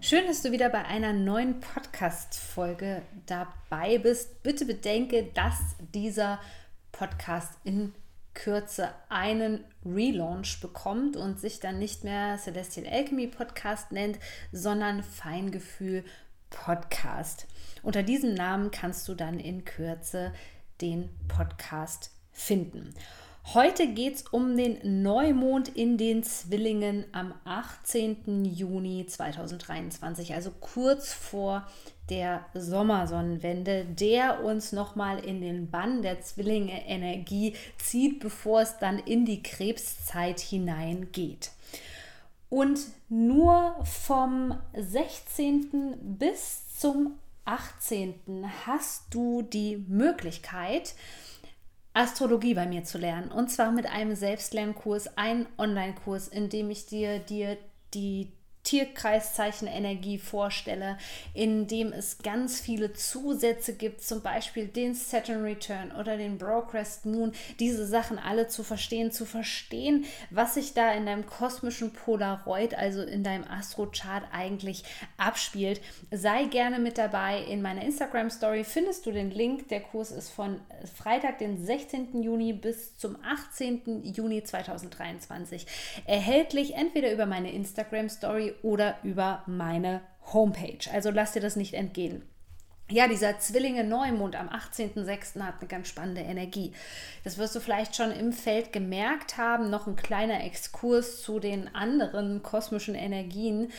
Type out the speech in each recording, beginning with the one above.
Schön, dass du wieder bei einer neuen Podcast-Folge dabei bist. Bitte bedenke, dass dieser Podcast in Kürze einen Relaunch bekommt und sich dann nicht mehr Celestial Alchemy Podcast nennt, sondern Feingefühl Podcast. Unter diesem Namen kannst du dann in Kürze den Podcast finden. Heute geht es um den Neumond in den Zwillingen am 18. Juni 2023, also kurz vor der Sommersonnenwende, der uns nochmal in den Bann der Zwillinge-Energie zieht, bevor es dann in die Krebszeit hineingeht. Und nur vom 16. bis zum 18. hast du die Möglichkeit, Astrologie bei mir zu lernen. Und zwar mit einem Selbstlernkurs, einen Online-Kurs, in dem ich dir, dir die Tierkreiszeichen Energie vorstelle, in dem es ganz viele Zusätze gibt, zum Beispiel den Saturn Return oder den Brocrest Moon, diese Sachen alle zu verstehen, zu verstehen, was sich da in deinem kosmischen Polaroid, also in deinem Astrochart eigentlich abspielt. Sei gerne mit dabei. In meiner Instagram Story findest du den Link. Der Kurs ist von Freitag, den 16. Juni bis zum 18. Juni 2023 erhältlich, entweder über meine Instagram Story oder über meine Homepage. Also lass dir das nicht entgehen. Ja, dieser Zwillinge Neumond am 18.06. hat eine ganz spannende Energie. Das wirst du vielleicht schon im Feld gemerkt haben. Noch ein kleiner Exkurs zu den anderen kosmischen Energien.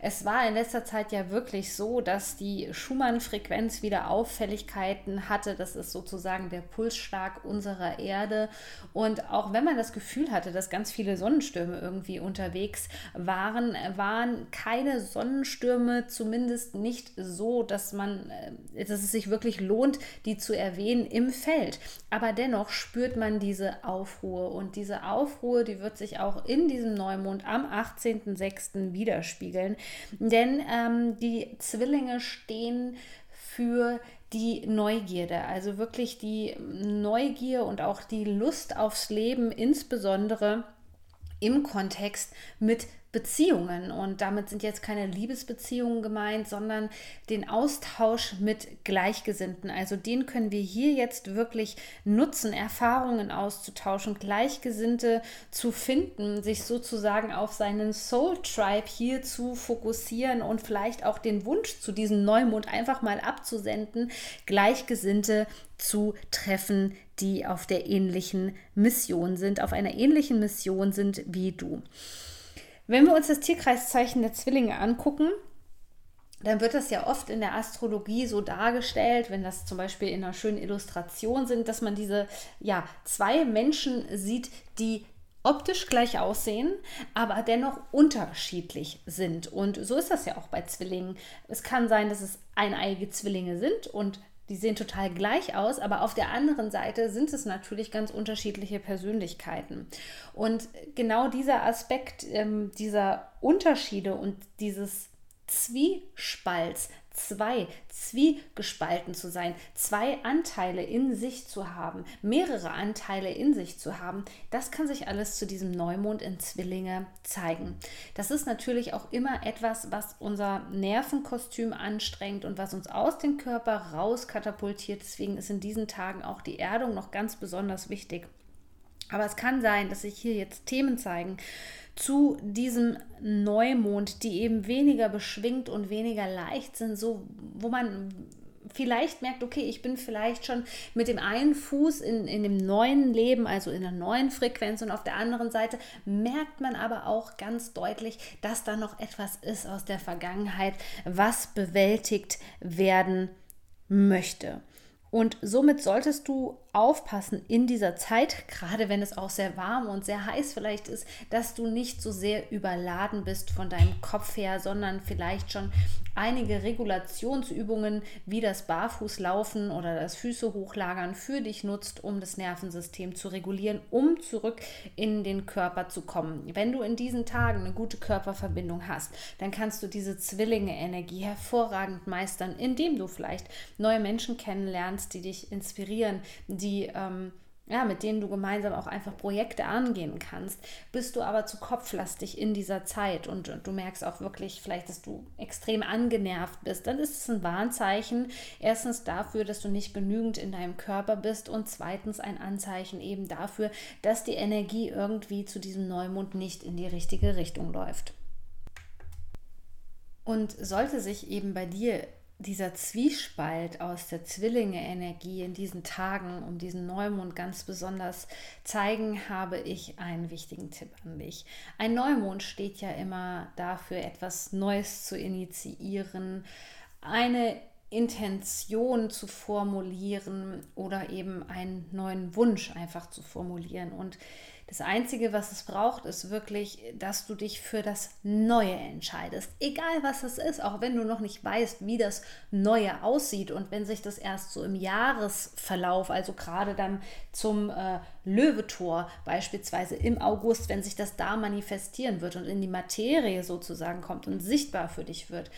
Es war in letzter Zeit ja wirklich so, dass die Schumann-Frequenz wieder Auffälligkeiten hatte. Das ist sozusagen der Pulsschlag unserer Erde. Und auch wenn man das Gefühl hatte, dass ganz viele Sonnenstürme irgendwie unterwegs waren, waren keine Sonnenstürme, zumindest nicht so, dass man, äh, dass es sich wirklich lohnt, die zu erwähnen im Feld. Aber dennoch spürt man diese Aufruhr und diese Aufruhr, die wird sich auch in diesem Neumond am 18.06. widerspiegeln. Denn ähm, die Zwillinge stehen für die Neugierde, also wirklich die Neugier und auch die Lust aufs Leben, insbesondere im Kontext mit Beziehungen. Und damit sind jetzt keine Liebesbeziehungen gemeint, sondern den Austausch mit Gleichgesinnten. Also den können wir hier jetzt wirklich nutzen, Erfahrungen auszutauschen, Gleichgesinnte zu finden, sich sozusagen auf seinen Soul Tribe hier zu fokussieren und vielleicht auch den Wunsch zu diesem Neumond einfach mal abzusenden, Gleichgesinnte zu treffen, die auf der ähnlichen Mission sind, auf einer ähnlichen Mission sind wie du. Wenn wir uns das Tierkreiszeichen der Zwillinge angucken, dann wird das ja oft in der Astrologie so dargestellt, wenn das zum Beispiel in einer schönen Illustration sind, dass man diese ja, zwei Menschen sieht, die optisch gleich aussehen, aber dennoch unterschiedlich sind. Und so ist das ja auch bei Zwillingen. Es kann sein, dass es eineiige Zwillinge sind und die sehen total gleich aus, aber auf der anderen Seite sind es natürlich ganz unterschiedliche Persönlichkeiten. Und genau dieser Aspekt ähm, dieser Unterschiede und dieses Zwiespalts zwei, zwiegespalten zu sein, zwei Anteile in sich zu haben, mehrere Anteile in sich zu haben, das kann sich alles zu diesem Neumond in Zwillinge zeigen. Das ist natürlich auch immer etwas, was unser Nervenkostüm anstrengt und was uns aus dem Körper rauskatapultiert. Deswegen ist in diesen Tagen auch die Erdung noch ganz besonders wichtig. Aber es kann sein, dass sich hier jetzt Themen zeigen, zu diesem Neumond, die eben weniger beschwingt und weniger leicht sind, so wo man vielleicht merkt, okay, ich bin vielleicht schon mit dem einen Fuß in, in dem neuen Leben, also in der neuen Frequenz und auf der anderen Seite merkt man aber auch ganz deutlich, dass da noch etwas ist aus der Vergangenheit, was bewältigt werden möchte. Und somit solltest du aufpassen in dieser Zeit, gerade wenn es auch sehr warm und sehr heiß vielleicht ist, dass du nicht so sehr überladen bist von deinem Kopf her, sondern vielleicht schon einige Regulationsübungen wie das Barfußlaufen oder das Füße hochlagern für dich nutzt, um das Nervensystem zu regulieren, um zurück in den Körper zu kommen. Wenn du in diesen Tagen eine gute Körperverbindung hast, dann kannst du diese Zwillinge-Energie hervorragend meistern, indem du vielleicht neue Menschen kennenlernst, die dich inspirieren, die ähm, ja, mit denen du gemeinsam auch einfach Projekte angehen kannst. Bist du aber zu kopflastig in dieser Zeit und, und, du merkst auch wirklich vielleicht, dass du extrem angenervt bist, dann ist es ein Warnzeichen. Erstens dafür, dass du nicht genügend in deinem Körper bist und zweitens ein Anzeichen eben dafür, dass die Energie irgendwie zu diesem Neumond nicht in die richtige Richtung läuft. Und sollte sich eben bei dir dieser Zwiespalt aus der Zwillinge-Energie in diesen Tagen um diesen Neumond ganz besonders zeigen, habe ich einen wichtigen Tipp an dich. Ein Neumond steht ja immer dafür, etwas Neues zu initiieren, eine Intention zu formulieren oder eben einen neuen Wunsch einfach zu formulieren. Und das Einzige, was es braucht, ist wirklich, dass du dich für das Neue entscheidest. Egal was es ist, auch wenn du noch nicht weißt, wie das Neue aussieht und wenn sich das erst so im Jahresverlauf, also gerade dann zum äh, Löwetor beispielsweise im August, wenn sich das da manifestieren wird und in die Materie sozusagen kommt und sichtbar für dich wird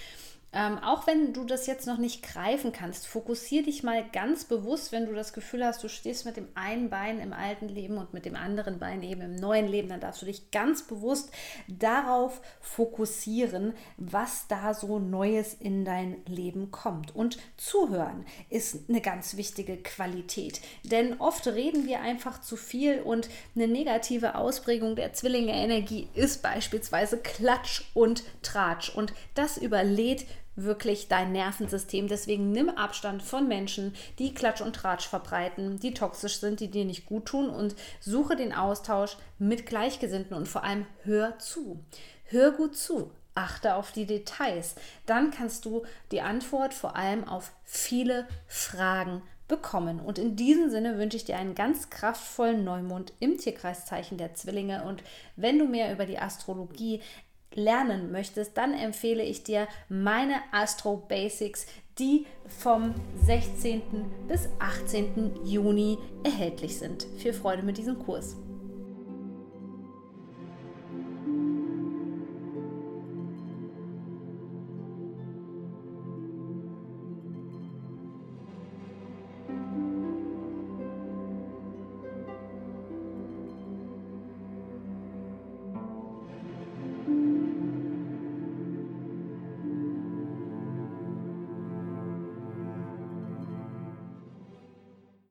ähm, auch wenn du das jetzt noch nicht greifen kannst, fokussiere dich mal ganz bewusst, wenn du das Gefühl hast, du stehst mit dem einen Bein im alten Leben und mit dem anderen Bein eben im neuen Leben, dann darfst du dich ganz bewusst darauf fokussieren, was da so Neues in dein Leben kommt. Und zuhören ist eine ganz wichtige Qualität, denn oft reden wir einfach zu viel und eine negative Ausprägung der Zwillinge-Energie ist beispielsweise Klatsch und Tratsch und das überlädt wirklich dein Nervensystem. Deswegen nimm Abstand von Menschen, die Klatsch und Tratsch verbreiten, die toxisch sind, die dir nicht gut tun und suche den Austausch mit Gleichgesinnten und vor allem hör zu. Hör gut zu. Achte auf die Details. Dann kannst du die Antwort vor allem auf viele Fragen bekommen. Und in diesem Sinne wünsche ich dir einen ganz kraftvollen Neumond im Tierkreiszeichen der Zwillinge. Und wenn du mehr über die Astrologie lernen möchtest, dann empfehle ich dir meine Astro Basics, die vom 16. bis 18. Juni erhältlich sind. Viel Freude mit diesem Kurs.